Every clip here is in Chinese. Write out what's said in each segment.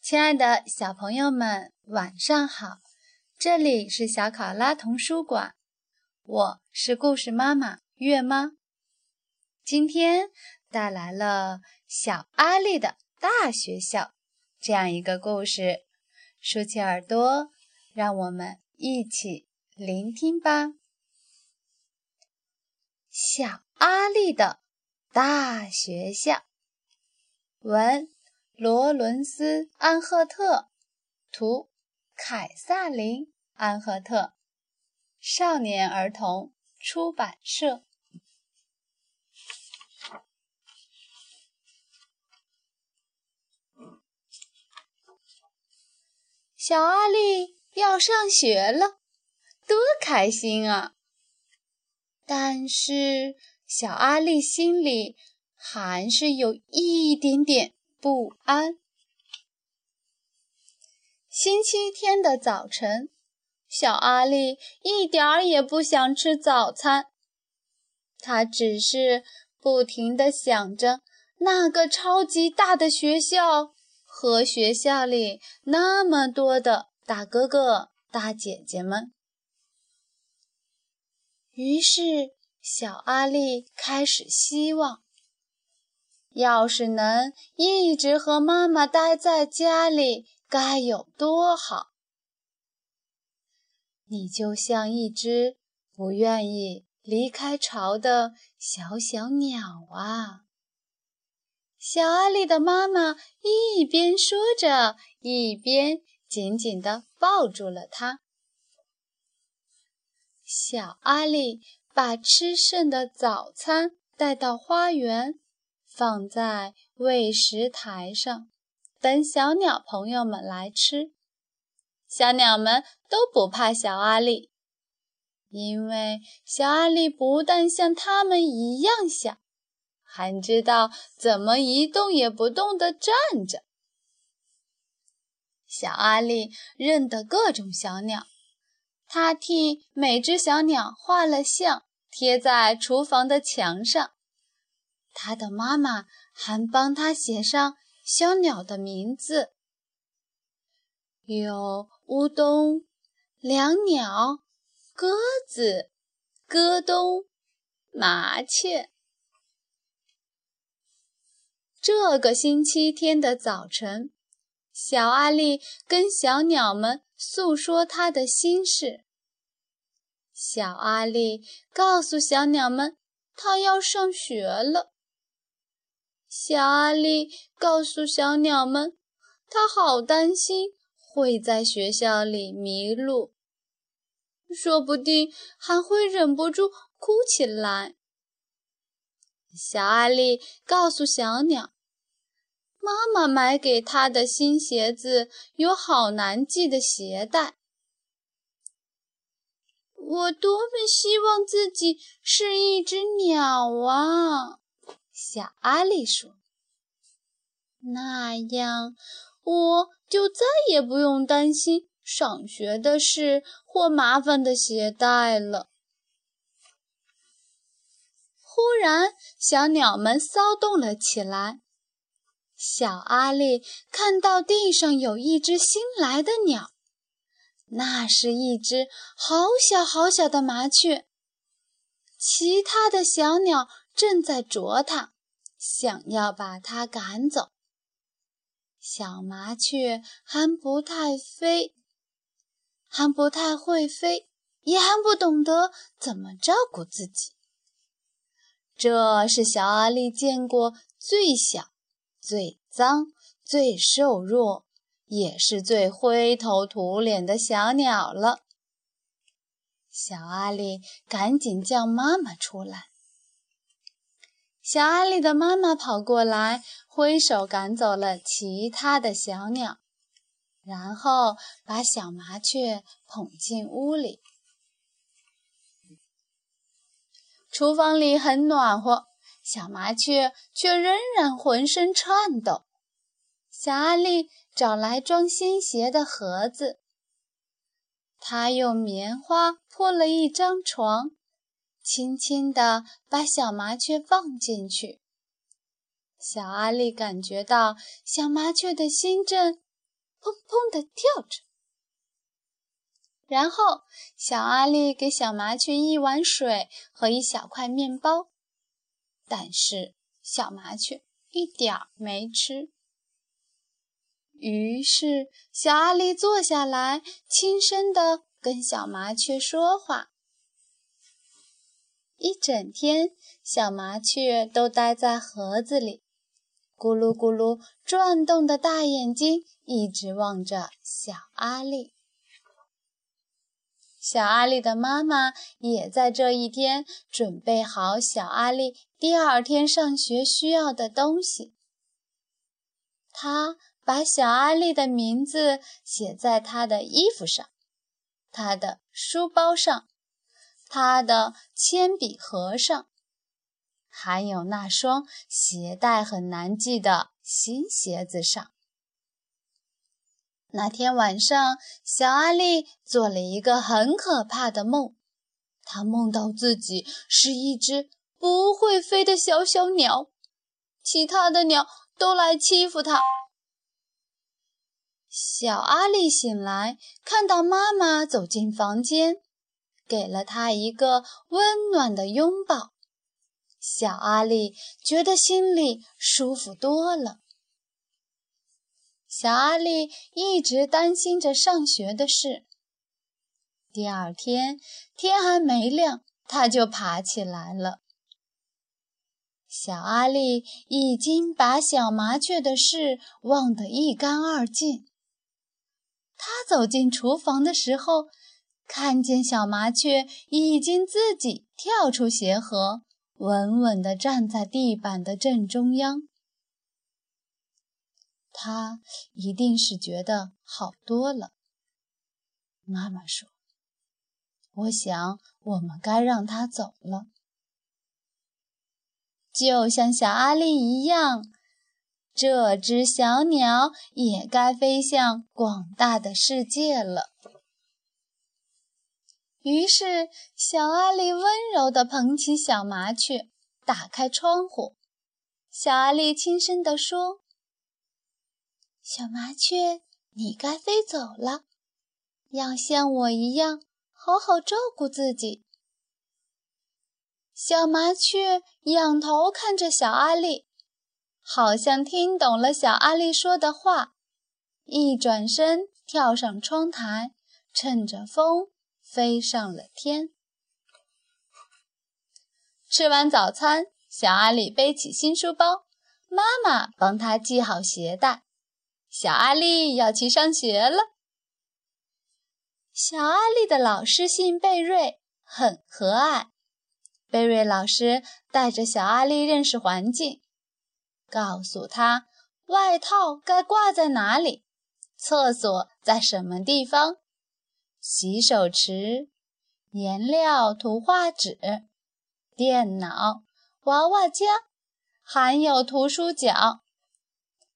亲爱的小朋友们，晚上好！这里是小考拉童书馆，我是故事妈妈月妈。今天带来了小阿力的大学校这样一个故事，竖起耳朵，让我们一起聆听吧。小阿力的大学校，文罗伦斯·安赫特，图凯撒琳·安赫特，少年儿童。出版社。小阿力要上学了，多开心啊！但是小阿力心里还是有一点点不安。星期天的早晨，小阿力一点儿也不想吃早餐，他只是不停地想着那个超级大的学校。和学校里那么多的大哥哥、大姐姐们，于是小阿力开始希望：要是能一直和妈妈待在家里，该有多好！你就像一只不愿意离开巢的小小鸟啊！小阿力的妈妈一边说着，一边紧紧地抱住了他。小阿力把吃剩的早餐带到花园，放在喂食台上，等小鸟朋友们来吃。小鸟们都不怕小阿力，因为小阿力不但像他们一样小。还知道怎么一动也不动地站着。小阿力认得各种小鸟，他替每只小鸟画了像，贴在厨房的墙上。他的妈妈还帮他写上小鸟的名字，有乌冬、两鸟、鸽子、咯咚、麻雀。这个星期天的早晨，小阿力跟小鸟们诉说他的心事。小阿力告诉小鸟们，他要上学了。小阿力告诉小鸟们，他好担心会在学校里迷路，说不定还会忍不住哭起来。小阿力告诉小鸟，妈妈买给他的新鞋子有好难系的鞋带。我多么希望自己是一只鸟啊！小阿力说：“那样，我就再也不用担心上学的事或麻烦的鞋带了。”忽然，小鸟们骚动了起来。小阿力看到地上有一只新来的鸟，那是一只好小好小的麻雀。其他的小鸟正在啄它，想要把它赶走。小麻雀还不太飞，还不太会飞，也还不懂得怎么照顾自己。这是小阿力见过最小、最脏、最瘦弱，也是最灰头土脸的小鸟了。小阿力赶紧叫妈妈出来。小阿力的妈妈跑过来，挥手赶走了其他的小鸟，然后把小麻雀捧进屋里。厨房里很暖和，小麻雀却仍然浑身颤抖。小阿力找来装新鞋的盒子，他用棉花铺了一张床，轻轻地把小麻雀放进去。小阿力感觉到小麻雀的心正砰砰地跳着。然后，小阿力给小麻雀一碗水和一小块面包，但是小麻雀一点儿没吃。于是，小阿力坐下来，轻声地跟小麻雀说话。一整天，小麻雀都待在盒子里，咕噜咕噜转动的大眼睛一直望着小阿力。小阿力的妈妈也在这一天准备好小阿力第二天上学需要的东西。她。把小阿力的名字写在他的衣服上，他的书包上，他的铅笔盒上，还有那双鞋带很难系的新鞋子上。那天晚上，小阿力做了一个很可怕的梦，他梦到自己是一只不会飞的小小鸟，其他的鸟都来欺负他。小阿力醒来，看到妈妈走进房间，给了他一个温暖的拥抱。小阿力觉得心里舒服多了。小阿力一直担心着上学的事。第二天天还没亮，他就爬起来了。小阿力已经把小麻雀的事忘得一干二净。他走进厨房的时候，看见小麻雀已经自己跳出鞋盒，稳稳地站在地板的正中央。他一定是觉得好多了。妈妈说：“我想我们该让它走了，就像小阿力一样。”这只小鸟也该飞向广大的世界了。于是，小阿力温柔地捧起小麻雀，打开窗户。小阿力轻声地说：“小麻雀，你该飞走了，要像我一样好好照顾自己。”小麻雀仰头看着小阿力。好像听懂了小阿力说的话，一转身跳上窗台，趁着风飞上了天。吃完早餐，小阿力背起新书包，妈妈帮他系好鞋带。小阿力要去上学了。小阿力的老师姓贝瑞，很和蔼。贝瑞老师带着小阿力认识环境。告诉他，外套该挂在哪里，厕所在什么地方，洗手池、颜料、图画纸、电脑、娃娃家，还有图书角。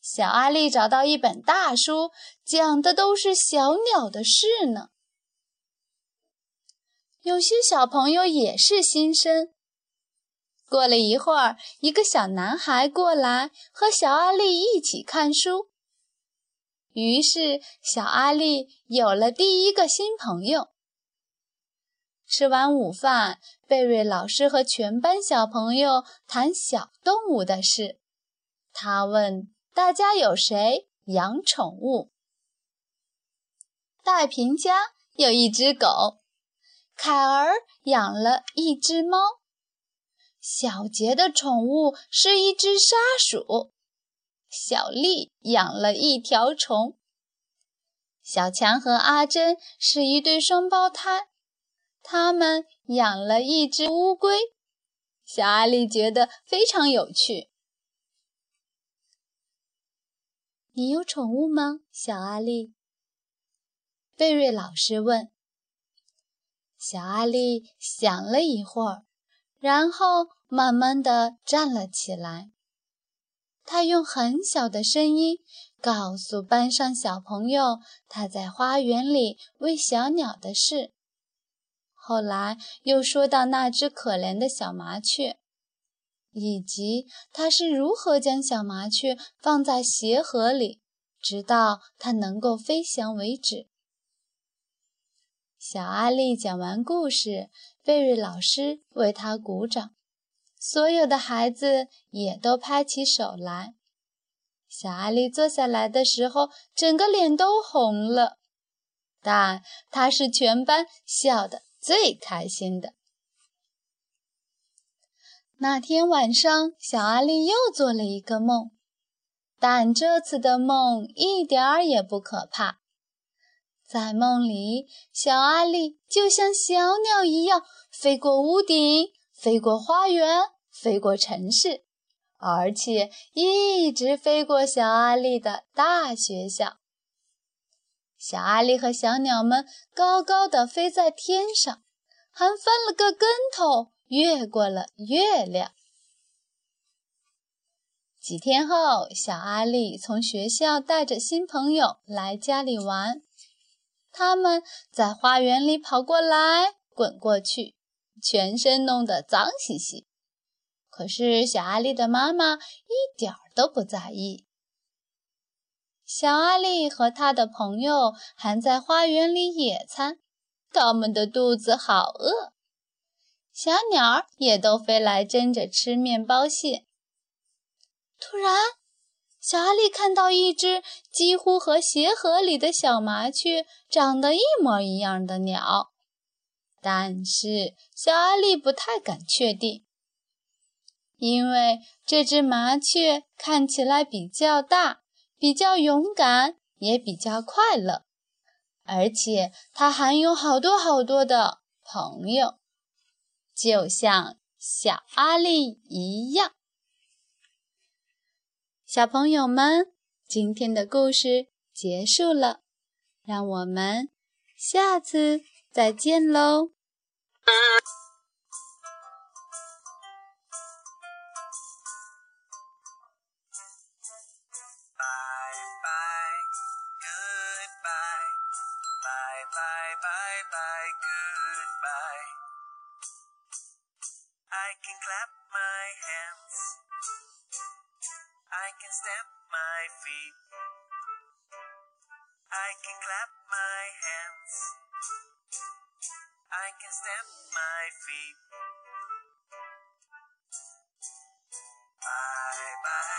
小阿力找到一本大书，讲的都是小鸟的事呢。有些小朋友也是新生。过了一会儿，一个小男孩过来和小阿力一起看书。于是，小阿力有了第一个新朋友。吃完午饭，贝瑞老师和全班小朋友谈小动物的事。他问大家有谁养宠物？戴平家有一只狗，凯儿养了一只猫。小杰的宠物是一只沙鼠，小丽养了一条虫，小强和阿珍是一对双胞胎，他们养了一只乌龟。小阿力觉得非常有趣。你有宠物吗，小阿力？贝瑞老师问。小阿力想了一会儿。然后慢慢地站了起来。他用很小的声音告诉班上小朋友他在花园里喂小鸟的事。后来又说到那只可怜的小麻雀，以及他是如何将小麻雀放在鞋盒里，直到它能够飞翔为止。小阿丽讲完故事，贝瑞老师为他鼓掌。所有的孩子也都拍起手来。小阿丽坐下来的时候，整个脸都红了，但她是全班笑得最开心的。那天晚上，小阿丽又做了一个梦，但这次的梦一点儿也不可怕。在梦里，小阿丽就像小鸟一样飞过屋顶。飞过花园，飞过城市，而且一直飞过小阿丽的大学校。小阿丽和小鸟们高高的飞在天上，还翻了个跟头，越过了月亮。几天后，小阿丽从学校带着新朋友来家里玩，他们在花园里跑过来，滚过去。全身弄得脏兮兮，可是小阿丽的妈妈一点儿都不在意。小阿丽和他的朋友还在花园里野餐，他们的肚子好饿。小鸟也都飞来争着吃面包屑。突然，小阿力看到一只几乎和鞋盒里的小麻雀长得一模一样的鸟。但是小阿力不太敢确定，因为这只麻雀看起来比较大，比较勇敢，也比较快乐，而且它还有好多好多的朋友，就像小阿力一样。小朋友们，今天的故事结束了，让我们下次。再见喽。can clap my hands. I can stamp my feet. I can clap my hands. I can stamp my feet. Bye bye.